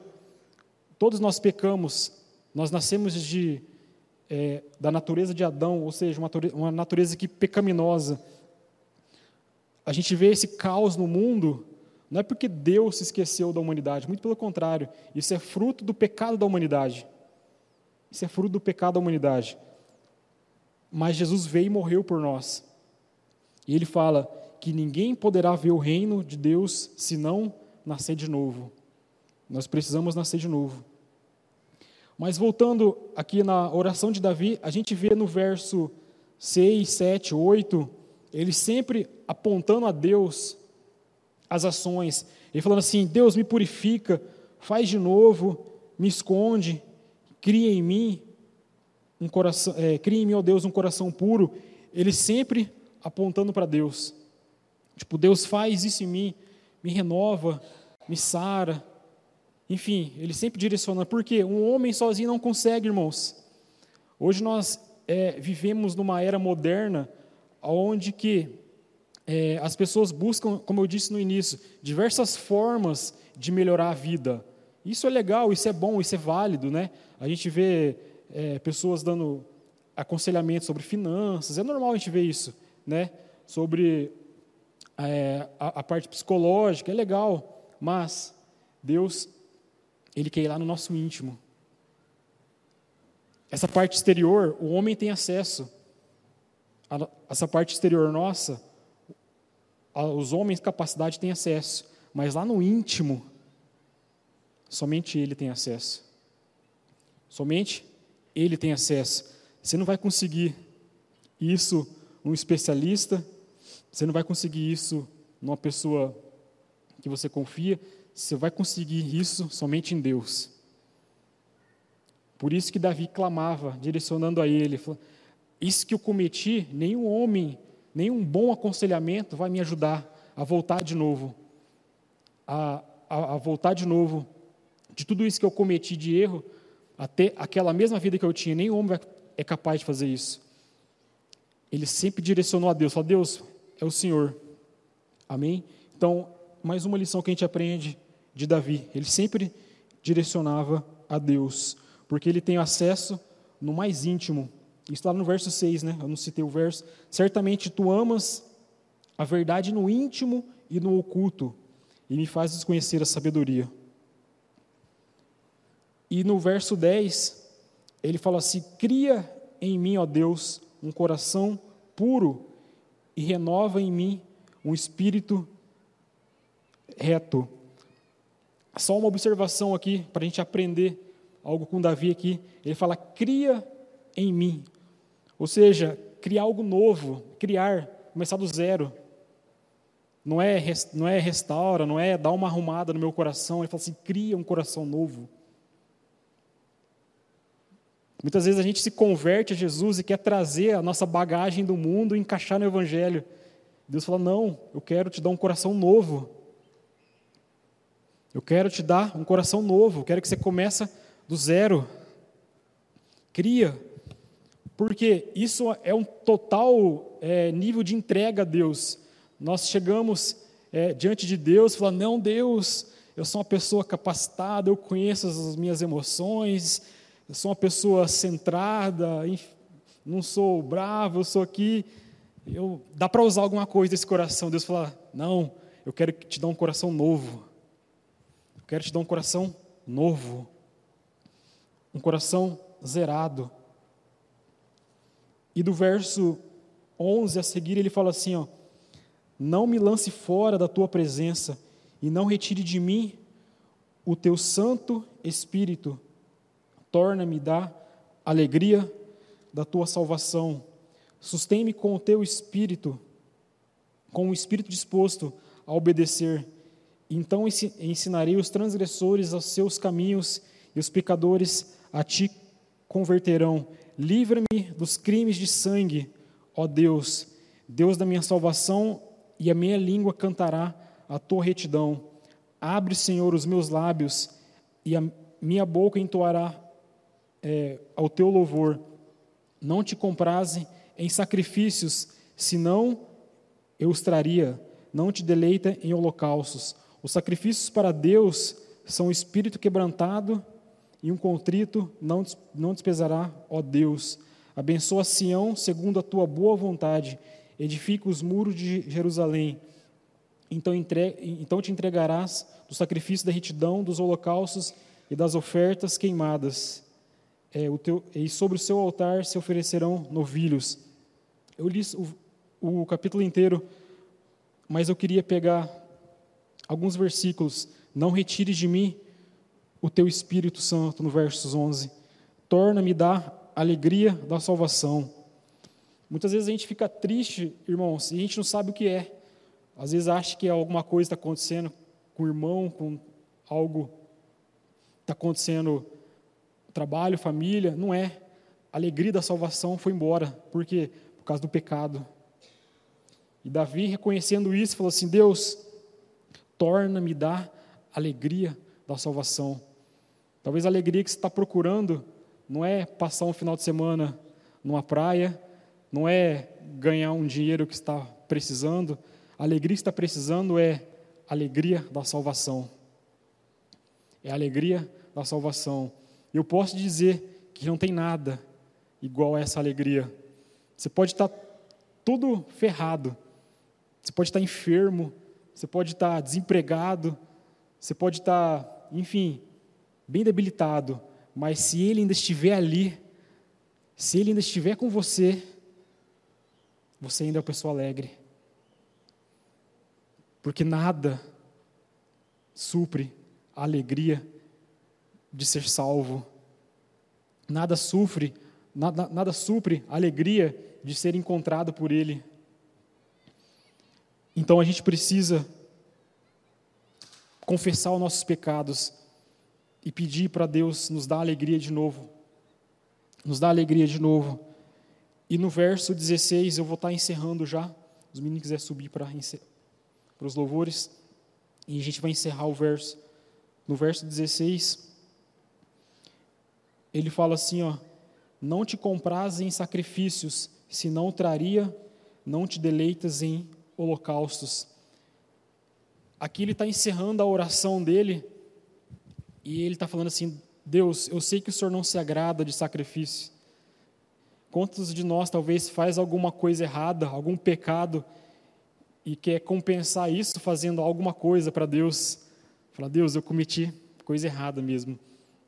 todos nós pecamos, nós nascemos de, é, da natureza de Adão, ou seja, uma, uma natureza que pecaminosa a gente vê esse caos no mundo, não é porque Deus se esqueceu da humanidade, muito pelo contrário, isso é fruto do pecado da humanidade. Isso é fruto do pecado da humanidade. Mas Jesus veio e morreu por nós. E ele fala que ninguém poderá ver o reino de Deus se não nascer de novo. Nós precisamos nascer de novo. Mas voltando aqui na oração de Davi, a gente vê no verso 6, 7, 8, ele sempre apontando a Deus as ações, ele falando assim: Deus me purifica, faz de novo, me esconde, cria em mim um coração, é, cria em mim, ó Deus, um coração puro. Ele sempre apontando para Deus. Tipo, Deus faz isso em mim, me renova, me sara. Enfim, ele sempre direciona. Porque um homem sozinho não consegue, irmãos. Hoje nós é, vivemos numa era moderna onde que é, as pessoas buscam, como eu disse no início, diversas formas de melhorar a vida. Isso é legal, isso é bom, isso é válido, né? A gente vê é, pessoas dando aconselhamento sobre finanças, é normal a gente ver isso, né? Sobre é, a, a, parte psicológica, é legal, mas Deus, Ele quer ir lá no nosso íntimo. Essa parte exterior, o homem tem acesso. A, essa parte exterior nossa, os homens capacidade têm acesso, mas lá no íntimo, somente Ele tem acesso. Somente Ele tem acesso. Você não vai conseguir isso num especialista, você não vai conseguir isso numa pessoa que você confia, você vai conseguir isso somente em Deus. Por isso que Davi clamava, direcionando a ele, falou, isso que eu cometi, nenhum homem, nenhum bom aconselhamento vai me ajudar a voltar de novo, a, a, a voltar de novo de tudo isso que eu cometi de erro, até aquela mesma vida que eu tinha, nenhum homem é capaz de fazer isso. Ele sempre direcionou a Deus, falou, Deus, é o Senhor. Amém? Então, mais uma lição que a gente aprende de Davi. Ele sempre direcionava a Deus, porque ele tem acesso no mais íntimo. Isso está no verso 6, né? Eu não citei o verso. Certamente tu amas a verdade no íntimo e no oculto, e me fazes conhecer a sabedoria. E no verso 10, ele fala assim: Cria em mim, ó Deus, um coração puro e renova em mim um espírito reto. Só uma observação aqui, para a gente aprender algo com Davi aqui. Ele fala, cria em mim. Ou seja, criar algo novo, criar, começar do zero. Não é, não é restaura, não é dar uma arrumada no meu coração. Ele fala assim, cria um coração novo. Muitas vezes a gente se converte a Jesus e quer trazer a nossa bagagem do mundo e encaixar no Evangelho. Deus fala: Não, eu quero te dar um coração novo. Eu quero te dar um coração novo. Eu quero que você comece do zero. Cria. Porque isso é um total é, nível de entrega a Deus. Nós chegamos é, diante de Deus falamos: Não, Deus, eu sou uma pessoa capacitada, eu conheço as minhas emoções, eu sou uma pessoa centrada, não sou bravo, eu sou aqui. Eu, dá para usar alguma coisa desse coração. Deus fala: Não, eu quero te dar um coração novo. Eu quero te dar um coração novo. Um coração zerado. E do verso 11 a seguir, ele fala assim: ó, Não me lance fora da tua presença, e não retire de mim o teu Santo Espírito torna-me da alegria da tua salvação. Sustém-me com o teu espírito, com o espírito disposto a obedecer. Então ensinarei os transgressores aos seus caminhos e os pecadores a ti converterão. Livra-me dos crimes de sangue, ó Deus, Deus da minha salvação, e a minha língua cantará a tua retidão. Abre, Senhor, os meus lábios, e a minha boca entoará é, ao teu louvor. Não te compraze em sacrifícios, senão eu os traria. Não te deleita em holocaustos. Os sacrifícios para Deus são o espírito quebrantado e um contrito não, não despesará, ó Deus. Abençoa Sião segundo a tua boa vontade. Edifica os muros de Jerusalém. Então, entre, então te entregarás do sacrifício da retidão, dos holocaustos e das ofertas queimadas é, teu, e sobre o seu altar se oferecerão novilhos. Eu li o, o capítulo inteiro, mas eu queria pegar alguns versículos. Não retires de mim o teu Espírito Santo, no versos 11. Torna-me da alegria da salvação. Muitas vezes a gente fica triste, irmãos, e a gente não sabe o que é. Às vezes acha que alguma coisa está acontecendo com o irmão, com algo está acontecendo trabalho, família, não é. A alegria da salvação foi embora. Por quê? Por causa do pecado. E Davi, reconhecendo isso, falou assim: Deus, torna-me dar alegria da salvação. Talvez a alegria que você está procurando não é passar um final de semana numa praia, não é ganhar um dinheiro que está precisando. A alegria que está precisando é a alegria da salvação. É a alegria da salvação. Eu posso dizer que não tem nada igual a essa alegria. Você pode estar tudo ferrado, você pode estar enfermo, você pode estar desempregado, você pode estar, enfim, bem debilitado, mas se Ele ainda estiver ali, se Ele ainda estiver com você, você ainda é uma pessoa alegre. Porque nada supre a alegria de ser salvo. Nada sofre, nada, nada supre a alegria de ser encontrado por Ele. Então a gente precisa confessar os nossos pecados e pedir para Deus nos dar alegria de novo. Nos dar alegria de novo. E no verso 16, eu vou estar encerrando já. Os meninos quiserem subir para, os louvores. E a gente vai encerrar o verso. No verso 16, ele fala assim: ó, Não te compraz em sacrifícios, senão traria, não te deleitas em holocaustos. Aqui ele está encerrando a oração dele e ele está falando assim: Deus, eu sei que o Senhor não se agrada de sacrifício. Quantos de nós talvez faz alguma coisa errada, algum pecado e quer compensar isso fazendo alguma coisa para Deus? Fala, Deus, eu cometi coisa errada mesmo.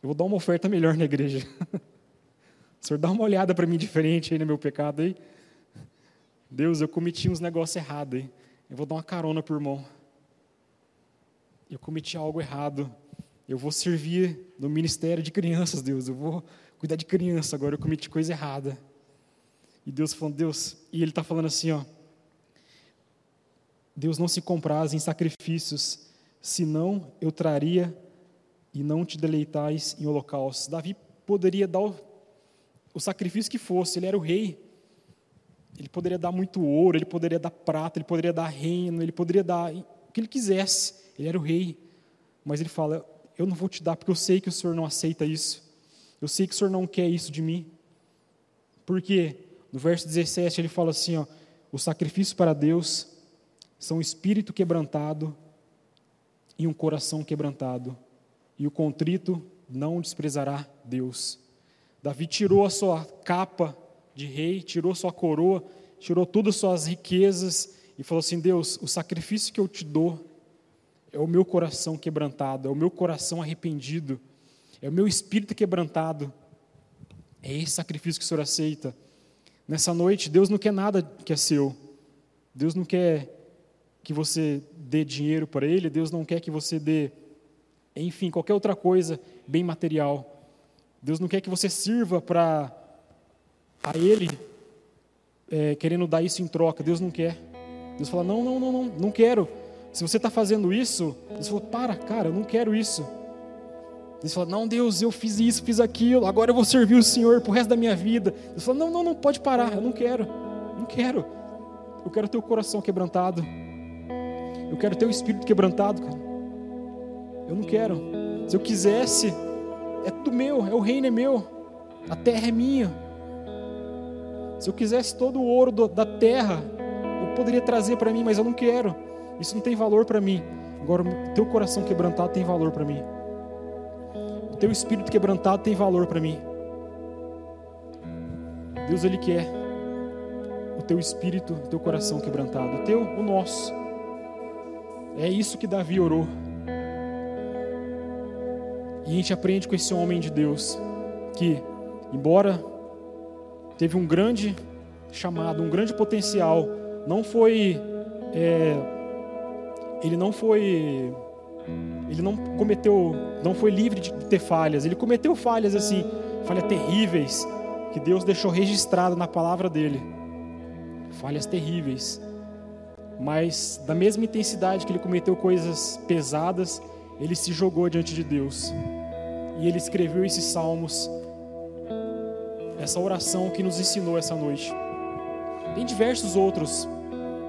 Eu vou dar uma oferta melhor na igreja. o Senhor dá uma olhada para mim diferente aí no meu pecado aí. Deus, eu cometi uns negócios errados aí. Eu vou dar uma carona para o irmão. Eu cometi algo errado. Eu vou servir no ministério de crianças, Deus. Eu vou cuidar de criança agora. Eu cometi coisa errada. E Deus falando, Deus, e Ele está falando assim, ó. Deus não se compraz em sacrifícios, senão eu traria e não te deleitais em holocaustos. Davi poderia dar o, o sacrifício que fosse, ele era o rei. Ele poderia dar muito ouro, ele poderia dar prata, ele poderia dar reino, ele poderia dar o que ele quisesse. Ele era o rei. Mas ele fala: eu não vou te dar porque eu sei que o Senhor não aceita isso. Eu sei que o Senhor não quer isso de mim. Porque no verso 17 ele fala assim: ó, o sacrifício para Deus são espírito quebrantado e um coração quebrantado, e o contrito não desprezará Deus. Davi tirou a sua capa de rei, tirou sua coroa, tirou todas as suas riquezas e falou assim: Deus, o sacrifício que eu te dou é o meu coração quebrantado, é o meu coração arrependido, é o meu espírito quebrantado. É esse sacrifício que o Senhor aceita. Nessa noite, Deus não quer nada que é seu. Deus não quer que você dê dinheiro para Ele, Deus não quer que você dê, enfim, qualquer outra coisa bem material. Deus não quer que você sirva para a Ele, é, querendo dar isso em troca. Deus não quer. Deus fala: não, não, não, não, não quero. Se você está fazendo isso, Deus falou: para, cara, eu não quero isso. Deus fala: não, Deus, eu fiz isso, fiz aquilo, agora eu vou servir o Senhor para o resto da minha vida. Deus fala: não, não, não, pode parar, eu não quero, não quero. Eu quero ter o coração quebrantado. Eu quero ter o espírito quebrantado, cara. Eu não quero. Se eu quisesse, é tudo meu, é o reino é meu, a terra é minha. Se eu quisesse todo o ouro da terra, eu poderia trazer para mim, mas eu não quero. Isso não tem valor para mim. Agora, o teu coração quebrantado tem valor para mim. O teu espírito quebrantado tem valor para mim. Deus, Ele quer o teu espírito, o teu coração quebrantado. O teu, o nosso. É isso que Davi orou. E a gente aprende com esse homem de Deus que, embora teve um grande chamado, um grande potencial, não foi é, ele não foi ele não cometeu, não foi livre de ter falhas. Ele cometeu falhas assim, falhas terríveis que Deus deixou registrado na palavra dele. Falhas terríveis. Mas da mesma intensidade que ele cometeu coisas pesadas, ele se jogou diante de Deus. E ele escreveu esses salmos, essa oração que nos ensinou essa noite. Tem diversos outros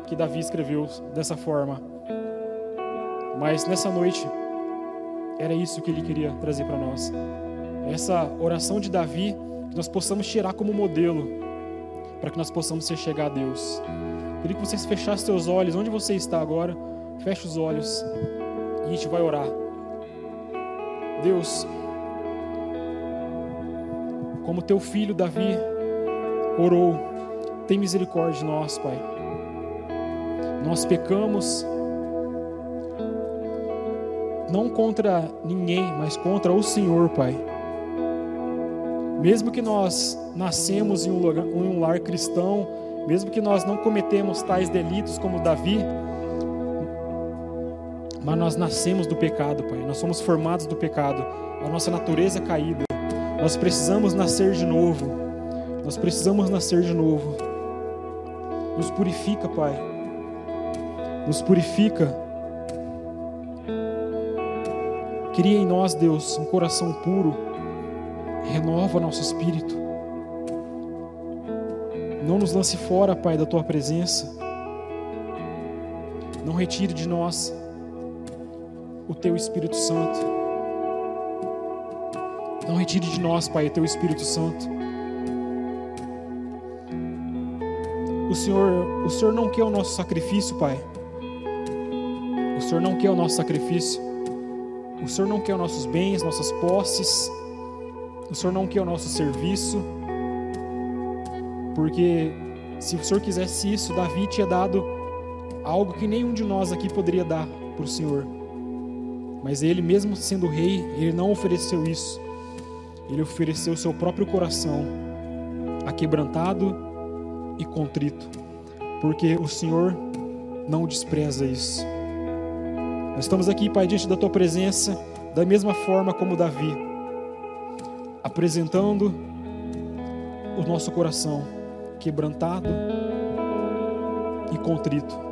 que Davi escreveu dessa forma. Mas nessa noite, era isso que ele queria trazer para nós. Essa oração de Davi, que nós possamos tirar como modelo, para que nós possamos ser chegar a Deus. Queria que vocês fechassem seus olhos, onde você está agora, feche os olhos e a gente vai orar. Deus, como teu filho Davi orou: tem misericórdia de nós, Pai. Nós pecamos não contra ninguém, mas contra o Senhor, Pai. Mesmo que nós nascemos em um, lugar, em um lar cristão, mesmo que nós não cometemos tais delitos como Davi, mas nós nascemos do pecado, Pai. Nós somos formados do pecado, a nossa natureza caída. Nós precisamos nascer de novo. Nós precisamos nascer de novo. Nos purifica, Pai. Nos purifica. Cria em nós, Deus, um coração puro. Renova nosso espírito. Não nos lance fora, Pai, da tua presença. Não retire de nós o teu Espírito Santo. Não retire de nós, Pai, o teu Espírito Santo. O Senhor, o Senhor não quer o nosso sacrifício, Pai. O Senhor não quer o nosso sacrifício. O Senhor não quer os nossos bens, nossas posses. O Senhor não quer o nosso serviço. Porque se o Senhor quisesse isso, Davi tinha dado algo que nenhum de nós aqui poderia dar para o Senhor. Mas ele, mesmo sendo rei, ele não ofereceu isso. Ele ofereceu o seu próprio coração, aquebrantado e contrito, porque o Senhor não despreza isso. Nós estamos aqui, Pai, diante da tua presença, da mesma forma como Davi, apresentando o nosso coração quebrantado e contrito